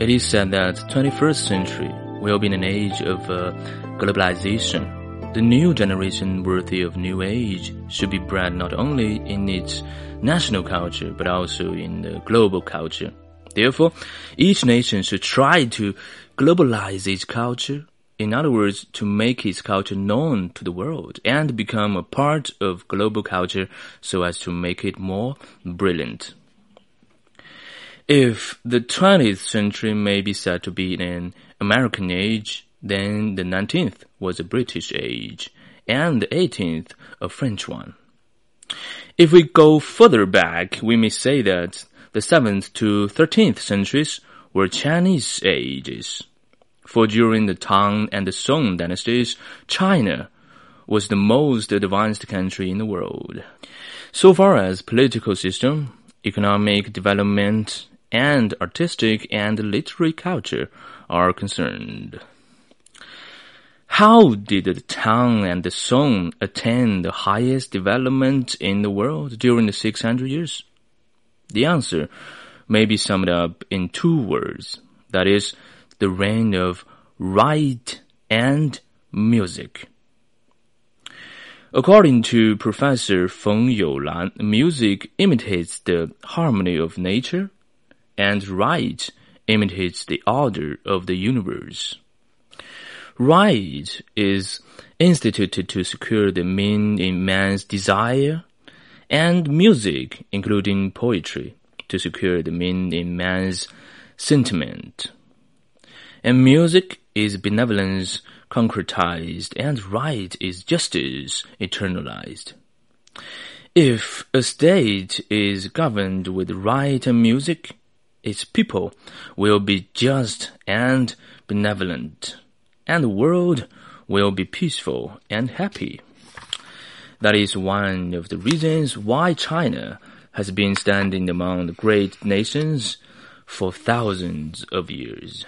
It is said that 21st century will be an age of uh, globalization. The new generation worthy of new age should be bred not only in its national culture but also in the global culture. Therefore, each nation should try to globalize its culture. In other words, to make its culture known to the world and become a part of global culture so as to make it more brilliant. If the 20th century may be said to be an American age, then the 19th was a British age, and the 18th a French one. If we go further back, we may say that the 7th to 13th centuries were Chinese ages. For during the Tang and the Song dynasties, China was the most advanced country in the world. So far as political system, economic development, and artistic and literary culture are concerned. How did the Tang and the Song attain the highest development in the world during the 600 years? The answer may be summed up in two words. That is, the reign of rite and music. According to Professor Feng Youlan, music imitates the harmony of nature and rite imitates the order of the universe. Rite is instituted to secure the mean in man's desire, and music, including poetry, to secure the mean in man's sentiment. And music is benevolence concretized, and rite is justice eternalized. If a state is governed with rite and music, its people will be just and benevolent, and the world will be peaceful and happy. That is one of the reasons why China has been standing among the great nations for thousands of years.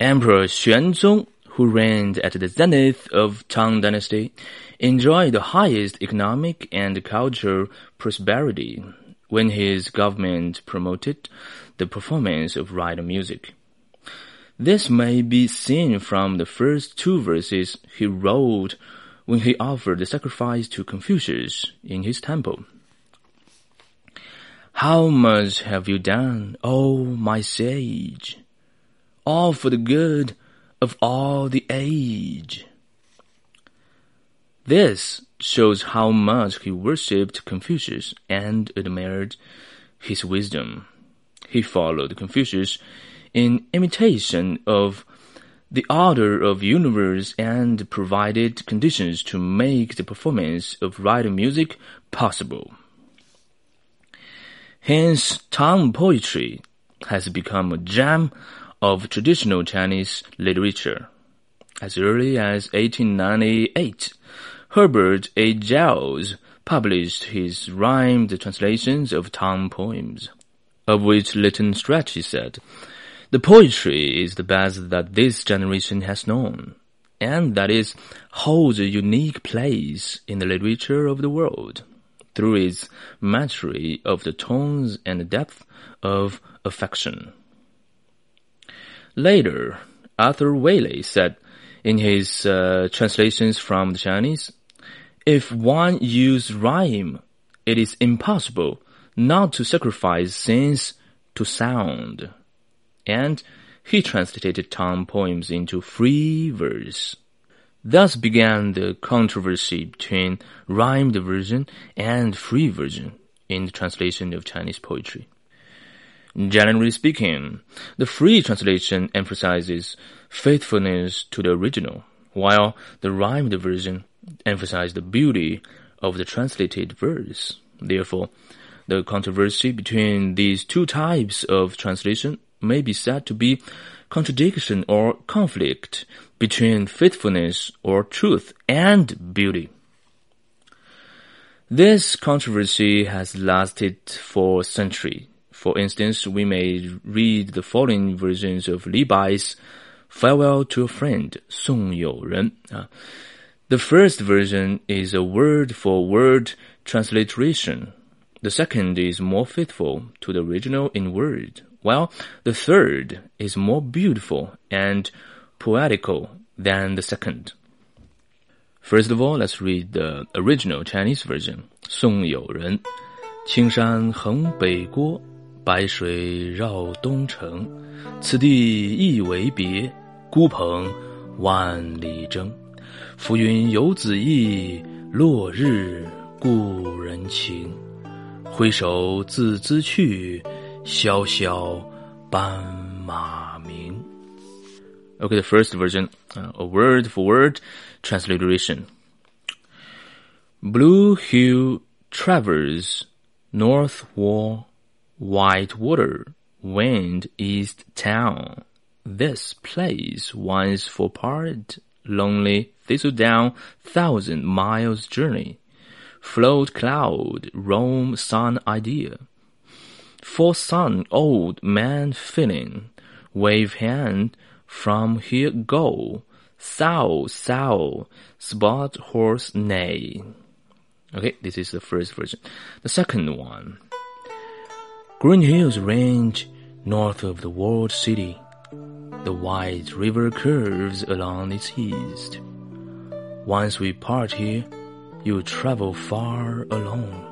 Emperor Xuanzong, who reigned at the zenith of Tang Dynasty, enjoyed the highest economic and cultural prosperity when his government promoted the performance of rite music. This may be seen from the first two verses he wrote when he offered the sacrifice to Confucius in his temple. How much have you done, O my sage? All for the good of all the age. This shows how much he worshipped Confucius and admired his wisdom. He followed Confucius in imitation of the order of universe and provided conditions to make the performance of writing music possible. Hence, Tang poetry has become a gem of traditional Chinese literature. As early as 1898, Herbert A. Giles published his rhymed translations of Tang poems, of which Lytton Strachey said, The poetry is the best that this generation has known, and that is holds a unique place in the literature of the world through its mastery of the tones and depth of affection. Later, Arthur Waley said in his uh, translations from the Chinese, if one use rhyme, it is impossible not to sacrifice sense to sound. And he translated Tang poems into free verse. Thus began the controversy between rhymed version and free version in the translation of Chinese poetry. Generally speaking, the free translation emphasizes faithfulness to the original, while the rhymed version emphasize the beauty of the translated verse. Therefore, the controversy between these two types of translation may be said to be contradiction or conflict between faithfulness or truth and beauty. This controversy has lasted for a century. For instance, we may read the following versions of Li Bai's Farewell to a Friend, Song You Ren. Uh, the first version is a word-for-word transliteration. The second is more faithful to the original in word, while the third is more beautiful and poetical than the second. First of all, let's read the original Chinese version. 送友人，青山横北郭，白水绕东城。此地一为别，孤蓬万里征。浮云游子意，落日故人情。挥手自兹去，萧萧斑马鸣。Okay, the first version, uh, a word for word transliteration. Blue hue traverse, north wall, white water, wind east town. This place once for part, lonely thistledown, thousand miles journey. Float cloud, roam sun idea. For sun old man feeling, wave hand, from here go, sow, sow, spot horse neigh. Okay, this is the first version. The second one. Green Hills range north of the walled city. The wide river curves along its east. Once we part here, you travel far alone.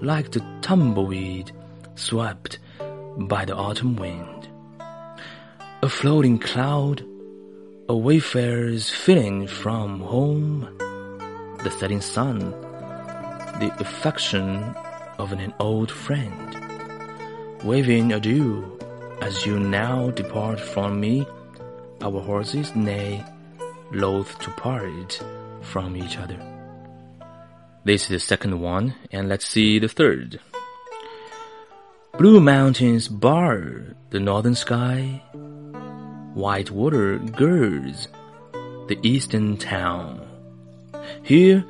Like the tumbleweed swept by the autumn wind a floating cloud, a wayfarer's feeling from home, the setting sun, the affection of an old friend, waving adieu as you now depart from me, our horses neigh, loath to part from each other. This is the second one, and let's see the third. Blue mountains bar the northern sky, white water girds the eastern town. Here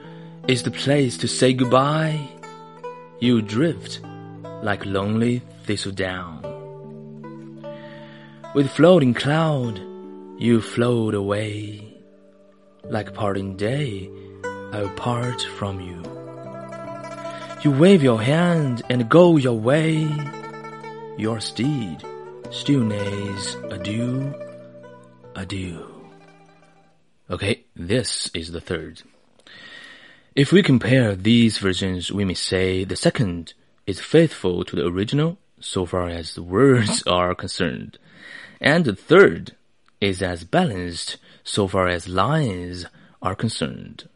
is the place to say goodbye. You drift like lonely thistledown. With floating cloud, you float away. Like parting day, I'll part from you. You wave your hand and go your way. Your steed still neighs adieu adieu. Okay, this is the third. If we compare these versions, we may say the second is faithful to the original so far as the words are concerned, and the third is as balanced so far as lines are concerned.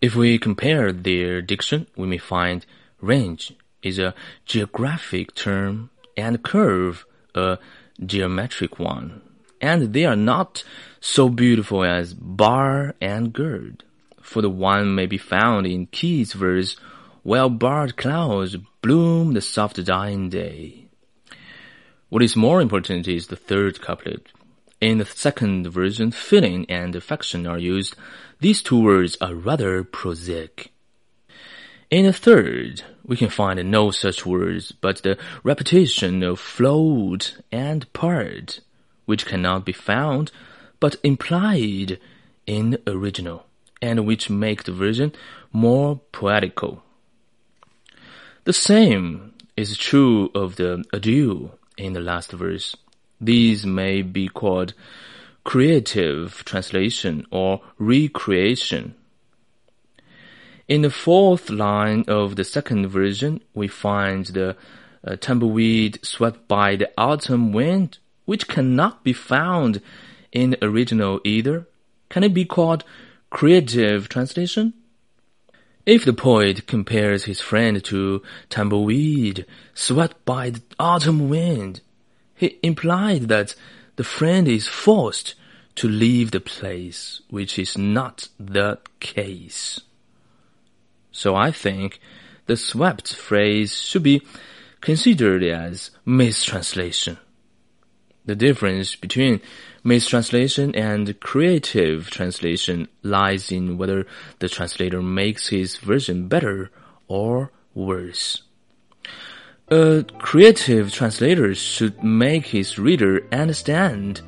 If we compare their diction, we may find range is a geographic term and curve a geometric one and they are not so beautiful as bar and gird. For the one may be found in Keats' verse, while barred clouds bloom the soft dying day. What is more important is the third couplet. In the second version, feeling and affection are used. These two words are rather prosaic. In the third, we can find no such words, but the repetition of float and part which cannot be found but implied in the original, and which make the version more poetical. The same is true of the adieu in the last verse. These may be called creative translation or recreation. In the fourth line of the second version, we find the uh, tumbleweed swept by the autumn wind which cannot be found in the original either? Can it be called creative translation? If the poet compares his friend to tumbleweed swept by the autumn wind, he implied that the friend is forced to leave the place, which is not the case. So I think the swept phrase should be considered as mistranslation. The difference between mistranslation and creative translation lies in whether the translator makes his version better or worse. A creative translator should make his reader understand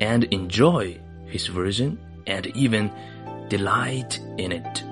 and enjoy his version and even delight in it.